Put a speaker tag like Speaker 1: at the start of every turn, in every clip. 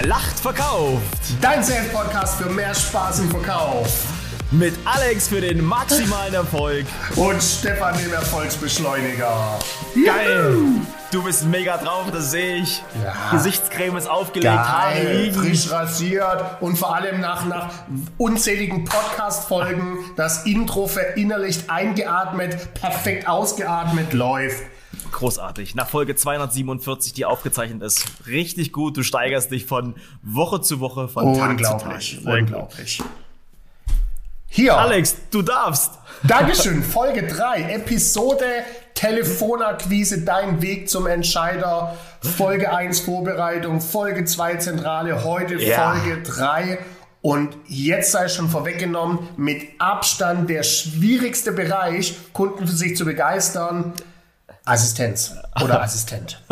Speaker 1: Wer lacht, verkauft.
Speaker 2: Dein Sales-Podcast für mehr Spaß im Verkauf.
Speaker 1: Mit Alex für den maximalen Erfolg.
Speaker 2: Und Stefan, dem Erfolgsbeschleuniger.
Speaker 1: Geil. Du bist mega drauf, das sehe ich.
Speaker 2: Ja.
Speaker 1: Gesichtscreme ist aufgelegt, Haare liegen.
Speaker 2: frisch rasiert und vor allem nach, nach unzähligen Podcast-Folgen das Intro verinnerlicht, eingeatmet, perfekt ausgeatmet läuft.
Speaker 1: Großartig. Nach Folge 247, die aufgezeichnet ist. Richtig gut. Du steigerst dich von Woche zu Woche, von Tag
Speaker 2: Unglaublich,
Speaker 1: zu Tag.
Speaker 2: Unglaublich. Hier,
Speaker 1: Alex, du darfst.
Speaker 2: Dankeschön, Folge 3, Episode Telefonakquise, dein Weg zum Entscheider, Folge 1 Vorbereitung, Folge 2 Zentrale, heute
Speaker 1: Ja.
Speaker 2: Folge 3 und jetzt sei schon vorweggenommen, mit Abstand der schwierigste Bereich, Kunden für sich zu begeistern, Assistenz oder Assistent.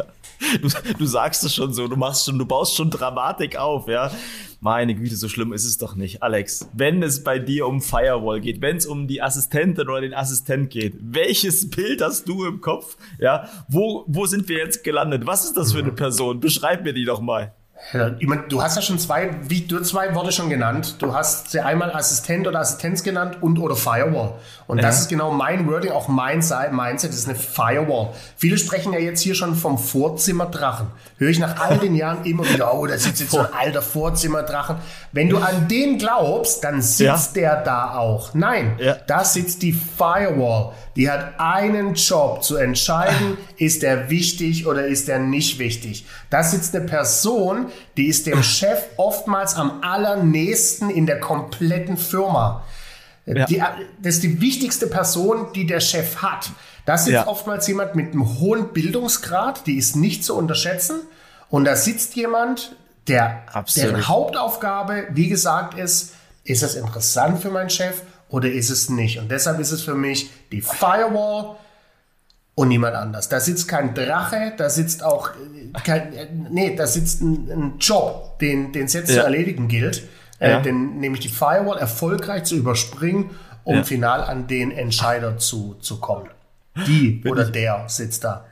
Speaker 1: Du, du sagst es schon so, du machst schon, du baust schon Dramatik auf, ja. Meine Güte, so schlimm ist es doch nicht. Alex, wenn es bei dir um Firewall geht, wenn es um die Assistentin oder den Assistent geht, welches Bild hast du im Kopf? Ja, wo, wo sind wir jetzt gelandet? Was ist das für eine Person? Beschreib mir die doch mal.
Speaker 2: Ja, du hast ja schon zwei, wie, du zwei Worte schon genannt. Du hast sie einmal Assistent oder Assistenz genannt und oder Firewall. Und das
Speaker 1: Ja.
Speaker 2: ist genau mein Wording, auch mein Mindset, das ist eine Firewall. Viele sprechen ja jetzt hier schon vom Vorzimmerdrachen. Höre ich nach all den Jahren immer wieder, oh, da sitzt jetzt so ein alter Vorzimmerdrachen. Wenn du an den glaubst, dann sitzt der da auch. Nein,
Speaker 1: Ja.
Speaker 2: da sitzt die Firewall. Die hat einen Job zu entscheiden, ist der wichtig oder ist der nicht wichtig. Da sitzt eine Person, die ist dem Chef oftmals am allernächsten in der kompletten Firma. Die, das ist die wichtigste Person, die der Chef hat. Da sitzt
Speaker 1: Ja.
Speaker 2: oftmals jemand mit einem hohen Bildungsgrad, die ist nicht zu unterschätzen. Und da sitzt jemand, der,
Speaker 1: Absolut.
Speaker 2: deren Hauptaufgabe, wie gesagt, ist, ist es interessant für meinen Chef oder ist es nicht? Und deshalb ist es für mich die Firewall und niemand anders. Da sitzt kein Drache, da sitzt auch äh, kein, äh, nee, da sitzt ein, ein Job, den den es jetzt zu
Speaker 1: Ja.
Speaker 2: erledigen gilt, äh,
Speaker 1: Ja.
Speaker 2: den, nämlich die Firewall erfolgreich zu überspringen, um
Speaker 1: Ja.
Speaker 2: final an den Entscheider zu, zu kommen. Die oder der sitzt da.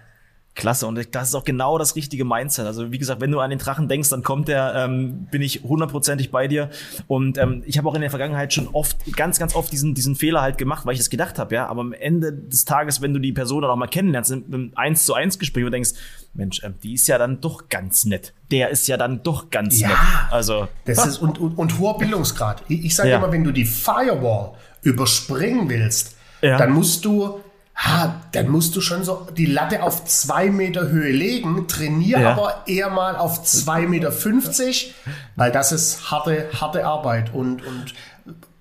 Speaker 1: Klasse, und das ist auch genau das richtige Mindset. Also wie gesagt, wenn du an den Drachen denkst, dann kommt der, ähm, bin ich hundertprozentig bei dir. Und ähm, ich habe auch in der Vergangenheit schon oft, ganz, ganz oft diesen, diesen Fehler halt gemacht, weil ich das gedacht habe, ja. Aber am Ende des Tages, wenn du die Person dann auch mal kennenlernst, im, 1 zu 1 Gespräch und denkst, Mensch, ähm, die ist ja dann doch ganz nett. Der ist ja dann doch ganz
Speaker 2: Ja.
Speaker 1: nett. Also
Speaker 2: Das ist, und, und, und hoher Bildungsgrad. Ich, ich sage
Speaker 1: Ja.
Speaker 2: immer, wenn du die Firewall überspringen willst,
Speaker 1: Ja.
Speaker 2: dann musst du, ha, dann musst du schon so die Latte auf zwei Meter Höhe legen, trainier
Speaker 1: Ja.
Speaker 2: aber eher mal auf zwei Meter, fünfzig, weil das ist harte, harte Arbeit. Und, und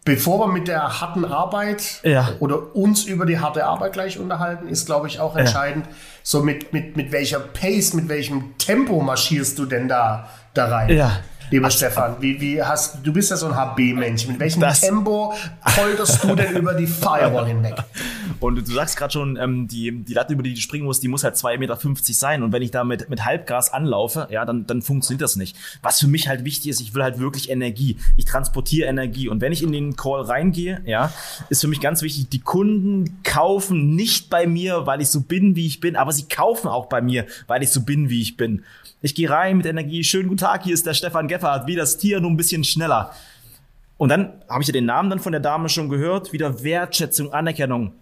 Speaker 2: bevor wir mit der harten Arbeit
Speaker 1: Ja.
Speaker 2: oder uns über die harte Arbeit gleich unterhalten, ist, glaube ich, auch entscheidend, so mit, mit, mit welcher Pace, mit welchem Tempo marschierst du denn da, da rein?
Speaker 1: Ja.
Speaker 2: Lieber Stefan, wie, wie hast du bist ja so ein HB-Mensch. Mit welchem Tempo polterst du denn über die Firewall hinweg?
Speaker 1: Und du sagst gerade schon, ähm, die, die Latte, über die du springen musst, die muss halt 2,50 Meter sein. Und wenn ich da mit, mit Halbgas anlaufe, ja, dann, dann funktioniert das nicht. Was für mich halt wichtig ist, ich will halt wirklich Energie. Ich transportiere Energie. Und wenn ich in den Call reingehe, ja, ist für mich ganz wichtig, die Kunden kaufen nicht bei mir, weil ich so bin, wie ich bin, aber sie kaufen auch bei mir, weil ich so bin, wie ich bin. Ich gehe rein mit Energie. Schönen guten Tag, hier ist der Stefan Geffert, wie das Tier, nur ein bisschen schneller. Und dann habe ich ja den Namen dann von der Dame schon gehört, wieder Wertschätzung, Anerkennung.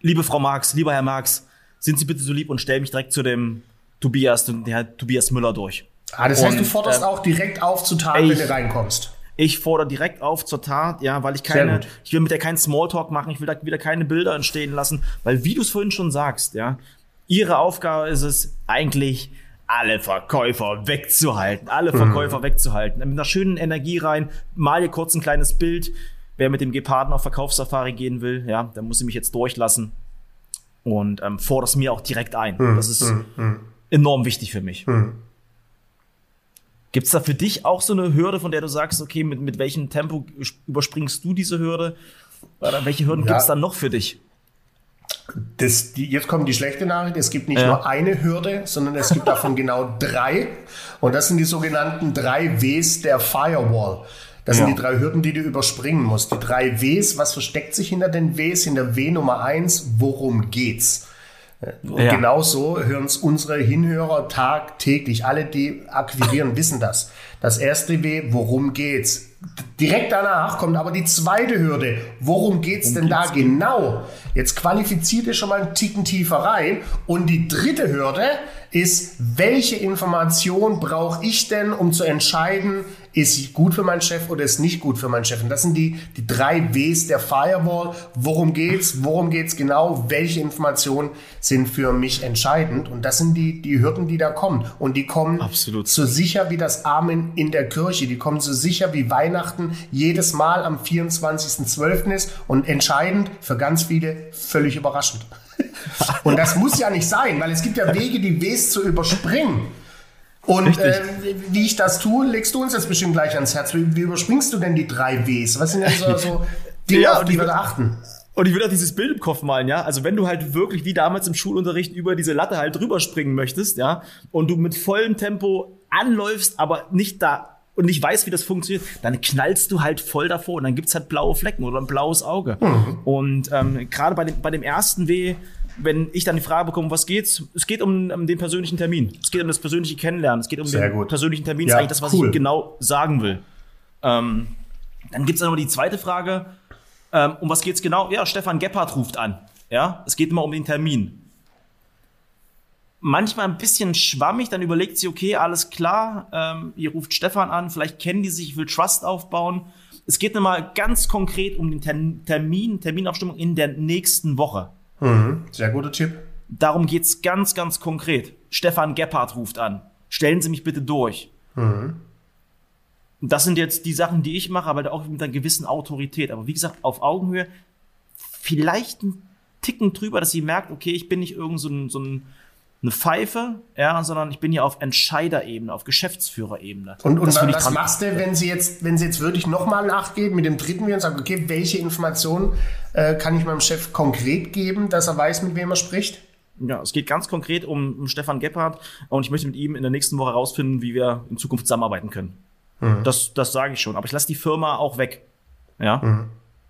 Speaker 1: Liebe Frau Marx, lieber Herr Marx, sind Sie bitte so lieb und stellen mich direkt zu dem Tobias, Herr Tobias Müller durch.
Speaker 2: Ah, das heißt, du
Speaker 1: Und,
Speaker 2: forderst
Speaker 1: äh,
Speaker 2: auch direkt auf zu Tat,
Speaker 1: ich-
Speaker 2: wenn du reinkommst.
Speaker 1: Ich fordere direkt auf zur Tat, ja, weil ich keine, ich will mit der keinen Smalltalk machen, ich will da wieder keine Bilder entstehen lassen, weil wie du es vorhin schon sagst, ja, ihre Aufgabe ist es eigentlich, alle Verkäufer wegzuhalten, alle
Speaker 2: Mhm.
Speaker 1: Verkäufer wegzuhalten. Mit einer schönen Energie rein, mal hier kurz ein kleines Bild. Wer mit dem Geparden auf Verkaufssafari gehen will, ja, der muss sie mich jetzt durchlassen und ähm, forderst mir auch direkt ein.
Speaker 2: Mhm.
Speaker 1: Das ist enorm wichtig für mich. Gibt's da für dich auch so eine Hürde, von der du sagst, okay, mit, mit welchem Tempo überspringst du diese Hürde? Oder welche Hürden
Speaker 2: Ja.
Speaker 1: gibt's dann noch für dich?
Speaker 2: Das, die, jetzt kommt die schlechte Nachricht. Es gibt nicht
Speaker 1: Ja.
Speaker 2: nur eine Hürde, sondern es gibt davon genau drei. Und das sind die sogenannten drei Ws der Firewall. Das sind
Speaker 1: Ja.
Speaker 2: die drei Hürden, die du überspringen musst. Die drei Ws, was versteckt sich hinter den Ws? Hinter W Nummer eins, worum geht's? Und
Speaker 1: Ja.
Speaker 2: genauso hören es unsere Hinhörer tagtäglich. Alle, die akquirieren, wissen das. Das erste W, worum geht's? Direkt danach kommt aber die zweite Hürde. Worum geht's denn da genau? Jetzt qualifiziert ihr schon mal einen Ticken tiefer rein. Und die dritte Hürde ist, welche Information brauche ich denn, um zu entscheiden, ist gut für meinen Chef oder ist nicht gut für meinen Chef? Und das sind die, die drei Ws der Firewall. Worum geht's? Worum geht's genau? Welche Informationen sind für mich entscheidend? Und das sind die, die Hürden, die da kommen. Und die kommen
Speaker 1: Absolut.
Speaker 2: so sicher wie das Amen in der Kirche. Die kommen so sicher wie Weihnachten jedes Mal am 24.12. ist und entscheidend für ganz viele völlig überraschend. Und das muss ja nicht sein, weil es gibt ja Wege, die Ws zu überspringen. Und äh, wie ich das tue, legst du uns jetzt bestimmt gleich ans Herz. Wie, wie überspringst du denn die drei Ws? Was sind denn so, so Dinge,
Speaker 1: Ja,
Speaker 2: auf die wir da achten?
Speaker 1: Und ich würde auch dieses Bild im Kopf malen, ja. Also wenn du halt wirklich wie damals im Schulunterricht über diese Latte halt drüber springen möchtest, ja, und du mit vollem Tempo anläufst, aber nicht da und nicht weißt, wie das funktioniert, dann knallst du halt voll davor und dann gibt's halt blaue Flecken oder ein blaues Auge. Und ähm, gerade bei dem, bei dem ersten W, wenn ich dann die Frage bekomme, was geht's? Es geht um, um den persönlichen Termin. Es geht um das persönliche Kennenlernen. Es geht um
Speaker 2: Sehr
Speaker 1: den
Speaker 2: gut.
Speaker 1: persönlichen Termin.
Speaker 2: Ja,
Speaker 1: das ist eigentlich das, was
Speaker 2: cool.
Speaker 1: ich genau sagen will. Ähm, dann gibt's dann noch die zweite Frage. Ähm, um was geht's genau? Ja, Stefan Gebhardt ruft an. Ja, es geht immer um den Termin. Manchmal ein bisschen schwammig, dann überlegt sie, okay, alles klar, ähm, ihr ruft Stefan an, vielleicht kennen die sich, ich will Trust aufbauen. Es geht nochmal ganz konkret um den Ter- Termin, Terminabstimmung in der nächsten Woche.
Speaker 2: Mhm. Sehr guter Tipp.
Speaker 1: Darum geht's ganz, ganz konkret. Stefan Gebhardt ruft an. Stellen Sie mich bitte durch.
Speaker 2: Mhm.
Speaker 1: Das sind jetzt die Sachen, die ich mache, aber auch mit einer gewissen Autorität. Aber wie gesagt, auf Augenhöhe, vielleicht ein Ticken drüber, dass sie merkt, okay, ich bin nicht irgend so, ein, so ein, eine Pfeife, ja, sondern ich bin hier auf Entscheiderebene, auf Geschäftsführerebene.
Speaker 2: Und, und
Speaker 1: ich
Speaker 2: was machst du, wenn sie jetzt, wenn sie jetzt wirklich nochmal nachgeht mit dem dritten W und sagt, okay, welche Informationen äh, kann ich meinem Chef konkret geben, dass er weiß, mit wem er spricht?
Speaker 1: Ja, es geht ganz konkret um, um Stefan Gebhardt und ich möchte mit ihm in der nächsten Woche herausfinden, wie wir in Zukunft zusammenarbeiten können.
Speaker 2: Mhm.
Speaker 1: Das, das sage ich schon. Aber ich lasse die Firma auch weg. Ja.
Speaker 2: Mhm.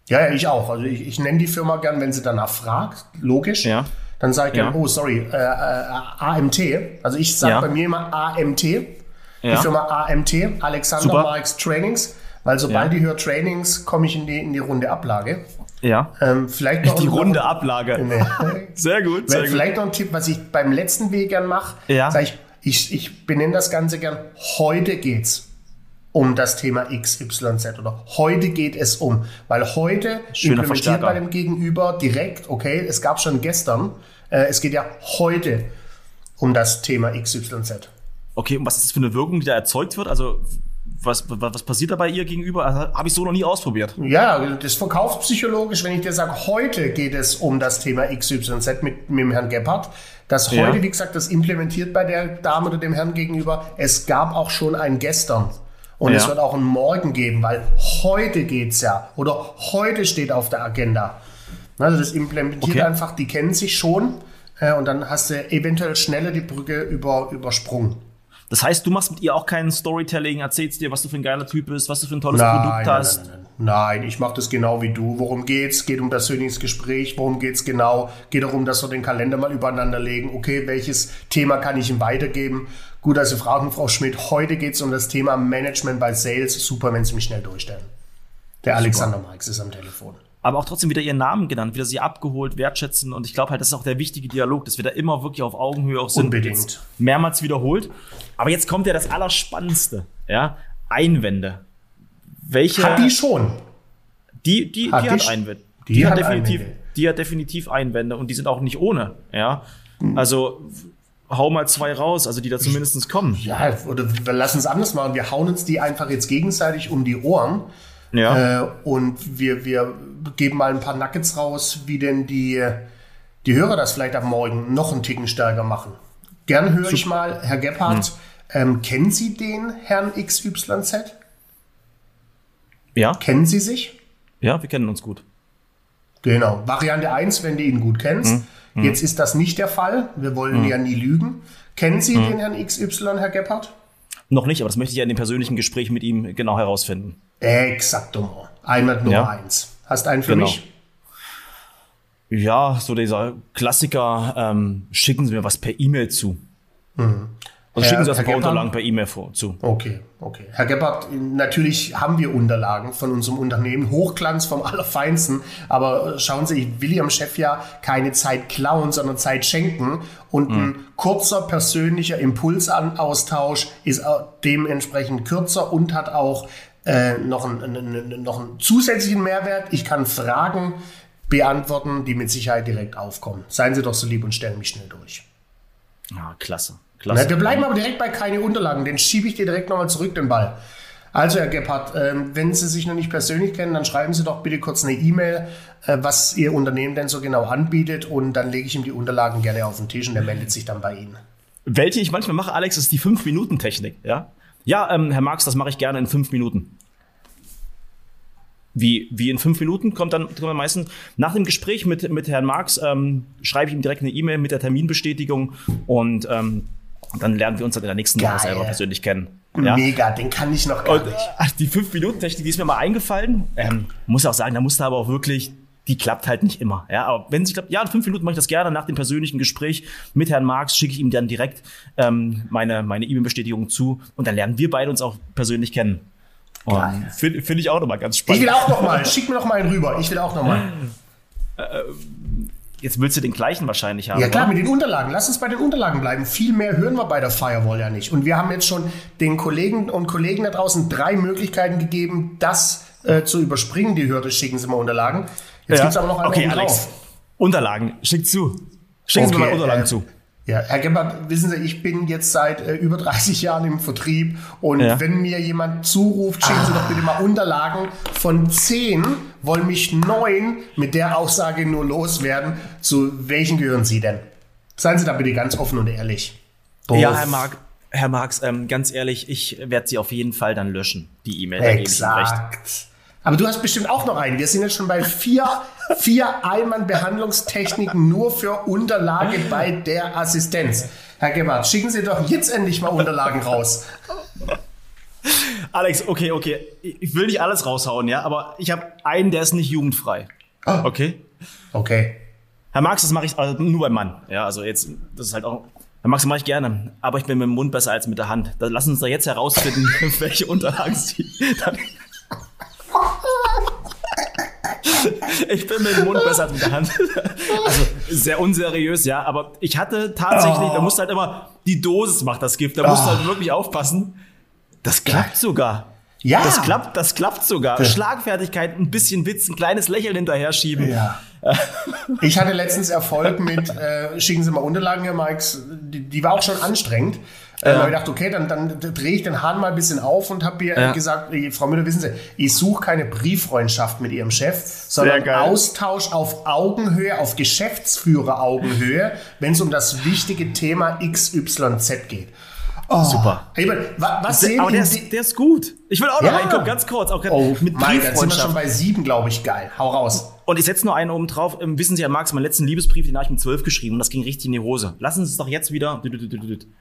Speaker 2: Ja, ja, ich auch. Also ich, ich nenne die Firma gern, wenn sie danach fragt, logisch.
Speaker 1: Ja.
Speaker 2: Dann sage ich
Speaker 1: Ja.
Speaker 2: oh, sorry, äh, äh, AMT. Also ich sage
Speaker 1: Ja.
Speaker 2: bei mir immer AMT. Die
Speaker 1: Ja.
Speaker 2: Firma AMT, Alexander
Speaker 1: Super.
Speaker 2: Marx Trainings. Weil sobald ich höre Trainings, komme ich in die, in die Runde Ablage.
Speaker 1: Ja.
Speaker 2: Ähm, vielleicht noch
Speaker 1: Die
Speaker 2: noch-
Speaker 1: runde Ablage.
Speaker 2: Nee.
Speaker 1: Sehr gut, sehr gut.
Speaker 2: Vielleicht noch ein Tipp, was ich beim letzten W gern mache.
Speaker 1: Ja.
Speaker 2: Ich, ich, ich benenne das Ganze gern, heute geht's um das Thema XYZ oder heute geht es um. Weil heute
Speaker 1: Schöner
Speaker 2: implementiert bei dem Gegenüber direkt, okay, es gab schon gestern, äh, es geht ja heute um das Thema XYZ.
Speaker 1: Okay, und was ist das für eine Wirkung, die da erzeugt wird? Also, was, was, was passiert da bei ihr gegenüber? Also, Habe ich so noch nie ausprobiert.
Speaker 2: Ja, das ist verkaufspsychologisch, wenn ich dir sage, heute geht es um das Thema XYZ mit, mit dem Herrn Gebhardt. Das
Speaker 1: Ja.
Speaker 2: heute, wie gesagt, das implementiert bei der Dame oder dem Herrn gegenüber. Es gab auch schon ein Gestern. Und
Speaker 1: Ja.
Speaker 2: es wird auch ein Morgen geben, weil heute geht's ja. Oder heute steht auf der Agenda. Also das implementiert
Speaker 1: Okay.
Speaker 2: einfach, die kennen sich schon. Äh, und dann hast du eventuell schneller die Brücke über, übersprungen.
Speaker 1: Das heißt, du machst mit ihr auch kein Storytelling, erzählst dir, was du für ein geiler Typ bist, was du für ein tolles Produkt hast.
Speaker 2: Nein, nein, nein. Nein, ich mache das genau wie du. Worum geht's? Geht um persönliches Gespräch. Worum geht's genau? Geht darum, dass wir den Kalender mal übereinander legen. Okay, welches Thema kann ich ihm weitergeben? Gut, also fragen, Frau Schmidt, heute geht's um das Thema Management bei Sales. Super, wenn Sie mich schnell durchstellen. Der Alexander Marx ist am Telefon.
Speaker 1: Aber auch trotzdem wieder ihren Namen genannt, wieder sie abgeholt, wertschätzen. Und ich glaube halt, das ist auch der wichtige Dialog, dass wir da immer wirklich auf Augenhöhe auch sind.
Speaker 2: Unbedingt.
Speaker 1: Mehrmals wiederholt. Aber jetzt kommt ja das Allerspannendste. Ja, Einwände. Welche?
Speaker 2: Hat die schon?
Speaker 1: Die, die,
Speaker 2: Hat
Speaker 1: die hat Einwände.
Speaker 2: die
Speaker 1: Die, hat,
Speaker 2: hat
Speaker 1: definitiv,
Speaker 2: Einwände.
Speaker 1: die hat definitiv Einwände und die sind auch nicht ohne. Ja, also hau mal zwei raus, also die da zumindest kommen.
Speaker 2: Ja, oder wir lassen es anders machen. Wir hauen uns die einfach jetzt gegenseitig um die Ohren.
Speaker 1: Ja,
Speaker 2: Äh, und wir, wir geben mal ein paar Nuggets raus, wie denn die, die Hörer das vielleicht ab morgen noch einen Ticken stärker machen. Gern höre ich mal, Herr Gebhardt, ähm, kennen Sie den Herrn XYZ?
Speaker 1: ja,
Speaker 2: Kennen Sie sich?
Speaker 1: ja, wir kennen uns gut.
Speaker 2: Genau. Variante 1, wenn du ihn gut kennst. Jetzt ist das nicht der Fall. Wir wollen ja nie lügen. Kennen Sie den Herrn XY, Herr Gebhardt?
Speaker 1: Noch nicht, aber das möchte ich ja in dem persönlichen Gespräch mit ihm genau herausfinden.
Speaker 2: Exaktement. Einmal Nummer
Speaker 1: Ja.
Speaker 2: 1. Hast einen für
Speaker 1: Genau.
Speaker 2: mich?
Speaker 1: Ja, so dieser Klassiker, ähm, schicken Sie mir was per E-Mail zu. Also schicken Sie uns ein paar Unterlagen per E-Mail vor zu.
Speaker 2: Okay, okay. Herr Gebhardt, natürlich haben wir Unterlagen von unserem Unternehmen, Hochglanz vom Allerfeinsten, aber schauen Sie, ich will Ihrem Chef ja keine Zeit klauen, sondern Zeit schenken und ein mhm. kurzer persönlicher Impulsaustausch ist dementsprechend kürzer und hat auch äh, noch, einen, noch einen zusätzlichen Mehrwert. Ich kann Fragen beantworten, die mit Sicherheit direkt aufkommen. Seien Sie doch so lieb und stellen mich schnell durch.
Speaker 1: Ja, klasse.
Speaker 2: Klasse. Na, wir bleiben aber direkt bei keine Unterlagen, den schiebe ich dir direkt nochmal zurück, den Ball. Also, Herr Gebhardt, ähm, wenn Sie sich noch nicht persönlich kennen, dann schreiben Sie doch bitte kurz eine E-Mail, äh, was Ihr Unternehmen denn so genau anbietet und dann lege ich ihm die Unterlagen gerne auf den Tisch und er meldet sich dann bei Ihnen.
Speaker 1: Welche ich manchmal mache, Alex, ist die 5-Minuten-Technik. Ja, ja ähm, Herr Marx, das mache ich gerne in 5 Minuten. Wie, wie in fünf Minuten kommt dann, kommt dann meistens nach dem Gespräch mit, mit Herrn Marx, ähm, schreibe ich ihm direkt eine E-Mail mit der Terminbestätigung und ähm, dann lernen wir uns dann in der nächsten Geil. Woche selber persönlich kennen.
Speaker 2: Ja? Mega, den kann ich noch gar
Speaker 1: Und, nicht. Die 5-Minuten-Technik, die ist mir mal eingefallen. Ähm, muss auch sagen, da musste aber auch wirklich, die klappt halt nicht immer. Ja, aber wenn sie klappt, ja, in fünf Minuten mache ich das gerne. Nach dem persönlichen Gespräch mit Herrn Marx schicke ich ihm dann direkt ähm, meine meine E-Mail-Bestätigung zu und dann lernen wir beide uns auch persönlich kennen. Finde find ich auch nochmal ganz spannend.
Speaker 2: Ich will auch nochmal, schick mir noch mal einen rüber. Ich will auch nochmal.
Speaker 1: Äh, Jetzt willst du den gleichen wahrscheinlich haben.
Speaker 2: Ja klar, oder? mit den Unterlagen. Lass uns bei den Unterlagen bleiben. Viel mehr hören wir bei der Firewall ja nicht. Und wir haben jetzt schon den Kollegen und Kollegen da draußen drei Möglichkeiten gegeben, das äh, zu überspringen. Die Hürde schicken sie mal Unterlagen.
Speaker 1: Jetzt ja. gibt es aber noch einen Okay, Alex. Drauf. Unterlagen, schick zu. Schicken okay, Sie mir mal Unterlagen äh, zu.
Speaker 2: Ja, Herr Gebhardt, wissen Sie, ich bin jetzt seit äh, über 30 Jahren im Vertrieb und ja. wenn mir jemand zuruft, schicken Sie doch bitte mal Unterlagen. Von zehn wollen mich neun mit der Aussage nur loswerden. Zu welchen gehören Sie denn? Seien Sie da bitte ganz offen und ehrlich.
Speaker 1: Both. Ja, Herr Mark, Herr Marx, ähm, ganz ehrlich, ich werde Sie auf jeden Fall dann löschen, die E-Mail.
Speaker 2: Exakt. Aber du hast bestimmt auch noch einen. Wir sind jetzt schon bei vier, vier Einwandbehandlungstechniken nur für Unterlage bei der Assistenz. Herr Gebhardt, schicken Sie doch jetzt endlich mal Unterlagen raus.
Speaker 1: Alex, okay, okay. Ich will nicht alles raushauen, ja, aber ich habe einen, der ist nicht jugendfrei.
Speaker 2: Ah. Okay? Okay.
Speaker 1: Herr Marx, das mache ich also nur beim Mann. Ja, also jetzt, das ist halt auch. Herr Marx, das mache ich gerne, aber ich bin mit dem Mund besser als mit der Hand. Sie uns da jetzt herausfinden, welche Unterlagen Sie dann ich bin mit dem Mund besser als mit der Hand. Also sehr unseriös, ja. Aber ich hatte tatsächlich, oh. da musst du halt immer, die Dosis macht das Gift. Da musst du halt oh. wirklich aufpassen. Das klappt sogar. Ja. Das klappt, das klappt sogar. Ja. Schlagfertigkeit, ein bisschen Witz, ein kleines Lächeln hinterher schieben.
Speaker 2: Ja. ich hatte letztens Erfolg mit, äh, schicken Sie mal Unterlagen, Herr Mikes. Die, die war auch schon anstrengend. Äh, ja. habe ich gedacht, okay, dann, dann drehe ich den Hahn mal ein bisschen auf und habe ihr ja. gesagt, Frau Müller, wissen Sie, ich suche keine Brieffreundschaft mit Ihrem Chef, sondern Austausch auf Augenhöhe, auf Geschäftsführer-Augenhöhe, wenn es um das wichtige Thema XYZ geht.
Speaker 1: Oh. Super.
Speaker 2: Hey, was sehen
Speaker 1: Aber der ist, der ist gut. Ich will auch noch ja. reinkommen, ganz kurz. Auch
Speaker 2: oh, mit Mike, dann sind wir schon bei sieben, glaube ich. Geil. Hau raus.
Speaker 1: Und ich setze nur einen oben drauf. Ähm, wissen Sie, Herr Marx, meinen letzten Liebesbrief, den habe ich mit zwölf geschrieben und das ging richtig in die Hose. Lassen Sie es doch jetzt wieder.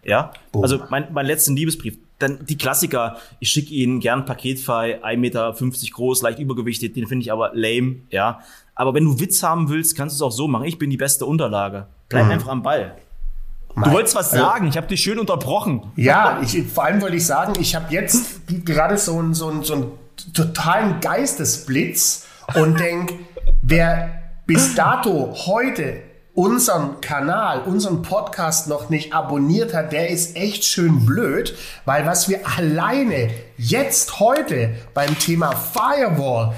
Speaker 1: Ja? Boom. Also mein, mein letzten Liebesbrief. Dann die Klassiker. Ich schicke Ihnen gern paketfrei, 1,50 Meter groß, leicht übergewichtet. Den finde ich aber lame. Ja. Aber wenn du Witz haben willst, kannst du es auch so machen. Ich bin die beste Unterlage. Bleib mhm. einfach am Ball. Du wolltest was also sagen, ich habe dich schön unterbrochen.
Speaker 2: Ja, ich, vor allem wollte ich sagen, ich habe jetzt gerade so einen, so, einen, so einen totalen Geistesblitz und denke, wer bis dato heute unseren Kanal, unseren Podcast noch nicht abonniert hat, der ist echt schön blöd, weil was wir alleine jetzt heute beim Thema Firewall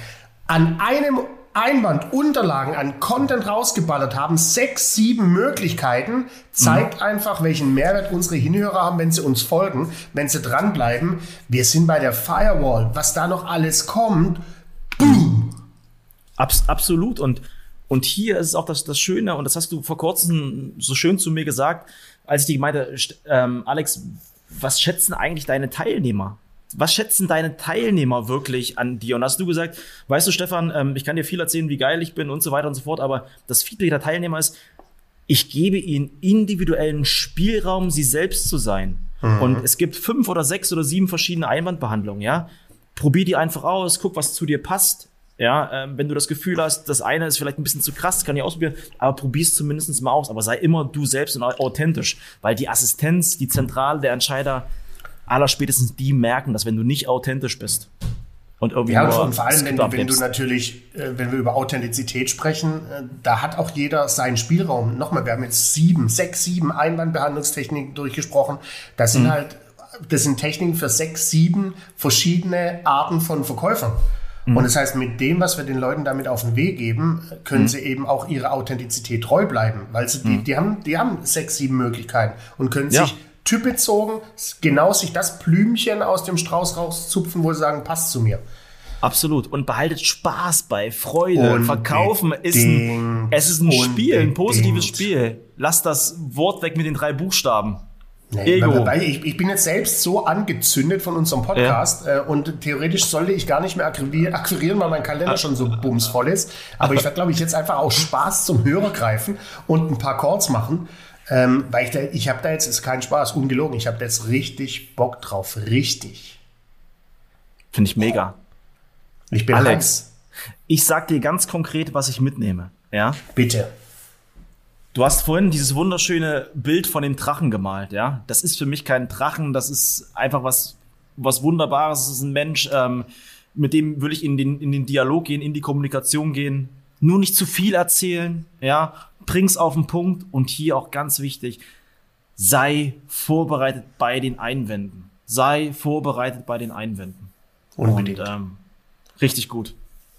Speaker 2: an einem Einwandunterlagen an Content rausgeballert haben, sechs, sieben Möglichkeiten, zeigt mhm. einfach, welchen Mehrwert unsere Hinhörer haben, wenn sie uns folgen, wenn sie dranbleiben. Wir sind bei der Firewall. Was da noch alles kommt.
Speaker 1: Abs absolut. Und, und hier ist es auch das, das Schöne, und das hast du vor kurzem so schön zu mir gesagt, als ich dir meinte, ähm, Alex, was schätzen eigentlich deine Teilnehmer? was schätzen deine Teilnehmer wirklich an dir? Und hast du gesagt, weißt du, Stefan, ähm, ich kann dir viel erzählen, wie geil ich bin und so weiter und so fort, aber das Feedback der Teilnehmer ist, ich gebe ihnen individuellen Spielraum, sie selbst zu sein. Mhm. Und es gibt fünf oder sechs oder sieben verschiedene Einwandbehandlungen, ja. Probier die einfach aus, guck, was zu dir passt. Ja, ähm, wenn du das Gefühl hast, das eine ist vielleicht ein bisschen zu krass, kann ich ausprobieren, aber probier's zumindest mal aus. Aber sei immer du selbst und authentisch, weil die Assistenz, die Zentrale der Entscheider, aller spätestens die merken, dass wenn du nicht authentisch bist,
Speaker 2: und irgendwie ja, und vor allem, wenn, wenn, du natürlich, äh, wenn wir über Authentizität sprechen, äh, da hat auch jeder seinen Spielraum. Nochmal, wir haben jetzt sieben, sechs, sieben Einwandbehandlungstechniken durchgesprochen. Das sind mhm. halt, das sind Techniken für sechs, sieben verschiedene Arten von Verkäufern. Mhm. Und das heißt, mit dem, was wir den Leuten damit auf den Weg geben, können mhm. sie eben auch ihrer Authentizität treu bleiben, weil sie, die, mhm. die haben, die haben sechs, sieben Möglichkeiten und können ja. sich typbezogen genau sich das Blümchen aus dem Strauß rauszupfen, wo sie sagen, passt zu mir.
Speaker 1: Absolut. Und behaltet Spaß bei, Freude. Und Verkaufen ist ein, es ist ein Spiel, ein positives Spiel. Lasst das Wort weg mit den drei Buchstaben.
Speaker 2: Nee, Ego. Weil ich, ich, bin jetzt selbst so angezündet von unserem Podcast ja. äh, und theoretisch sollte ich gar nicht mehr akquirieren, weil mein Kalender schon so bumsvoll ist. Aber ich werde, glaube ich, jetzt einfach aus Spaß zum Hörer greifen und ein paar Calls machen. Ähm, weil ich da, ich habe da jetzt, ist kein Spaß, ungelogen, ich habe da jetzt richtig Bock drauf, richtig.
Speaker 1: Finde ich mega.
Speaker 2: Ich bin Alex, Hans.
Speaker 1: ich sag dir ganz konkret, was ich mitnehme. Ja?
Speaker 2: Bitte.
Speaker 1: Du hast vorhin dieses wunderschöne Bild von dem Drachen gemalt, ja? Das ist für mich kein Drachen, das ist einfach was, was Wunderbares. Es ist ein Mensch, ähm, mit dem will ich in den, in den Dialog gehen, in die Kommunikation gehen. Nur nicht zu viel erzählen, ja? bring's auf den Punkt und hier auch ganz wichtig, sei vorbereitet bei den Einwänden. Sei vorbereitet bei den Einwänden.
Speaker 2: Unbedingt.
Speaker 1: Und, ähm, richtig gut.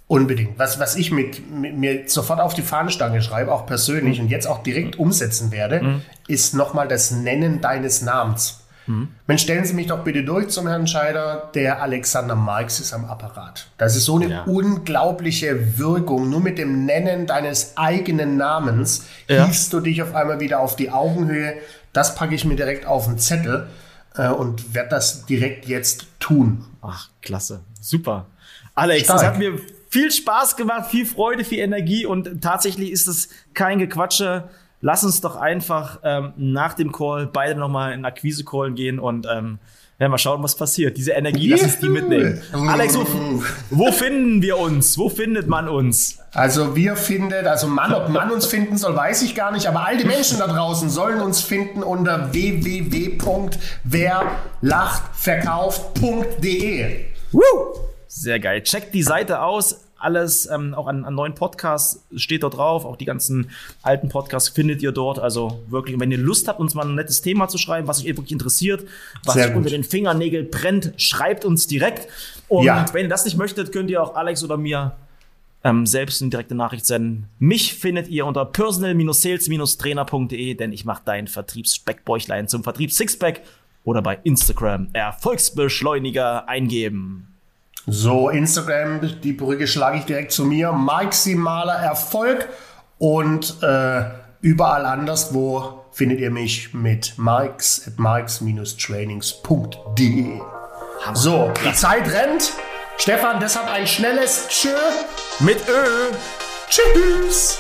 Speaker 2: Unbedingt. Was, was ich mit, mit, mir sofort auf die Fahnenstange schreibe, auch persönlich mhm. und jetzt auch direkt umsetzen werde, mhm. ist nochmal das Nennen deines Namens. Mhm. Man stellen Sie mich doch bitte durch zum Herrn Scheider. Der Alexander Marx ist am Apparat. Das ist so eine ja. unglaubliche Wirkung. Nur mit dem Nennen deines eigenen Namens ja. hiefst du dich auf einmal wieder auf die Augenhöhe. Das packe ich mir direkt auf den Zettel äh, und werde das direkt jetzt tun.
Speaker 1: Ach, klasse. Super. Alex, Stark. das hat mir viel Spaß gemacht, viel Freude, viel Energie und tatsächlich ist es kein Gequatsche lass uns doch einfach ähm, nach dem Call beide nochmal in Akquise-Call gehen und ähm, werden wir schauen, was passiert. Diese Energie, lass uns die mitnehmen. Alex, wo, wo, finden wir uns? Wo findet man uns?
Speaker 2: Also wir findet, also Mann, ob man uns finden soll, weiß ich gar nicht, aber all die Menschen da draußen sollen uns finden unter www.werlachtverkauft.de.
Speaker 1: Sehr geil. Checkt die Seite aus alles, ähm, auch an, an neuen Podcasts steht dort drauf. Auch die ganzen alten Podcasts findet ihr dort. Also wirklich, wenn ihr Lust habt, uns mal ein nettes Thema zu schreiben, was euch wirklich interessiert, was euch unter den Fingernägeln brennt, schreibt uns direkt. Und ja. wenn ihr das nicht möchtet, könnt ihr auch Alex oder mir ähm, selbst eine direkte Nachricht senden. Mich findet ihr unter personal-sales-trainer.de, denn ich mache dein Vertriebsspeckbäuchlein zum Vertrieb Sixpack oder bei Instagram Erfolgsbeschleuniger eingeben.
Speaker 2: So, Instagram, die Brücke schlage ich direkt zu mir. Maximaler Erfolg und äh, überall anderswo findet ihr mich mit marks at marks-trainings.de. So, die Zeit rennt. Stefan, deshalb ein schnelles Tschö
Speaker 1: mit Ö.
Speaker 2: Tschüss.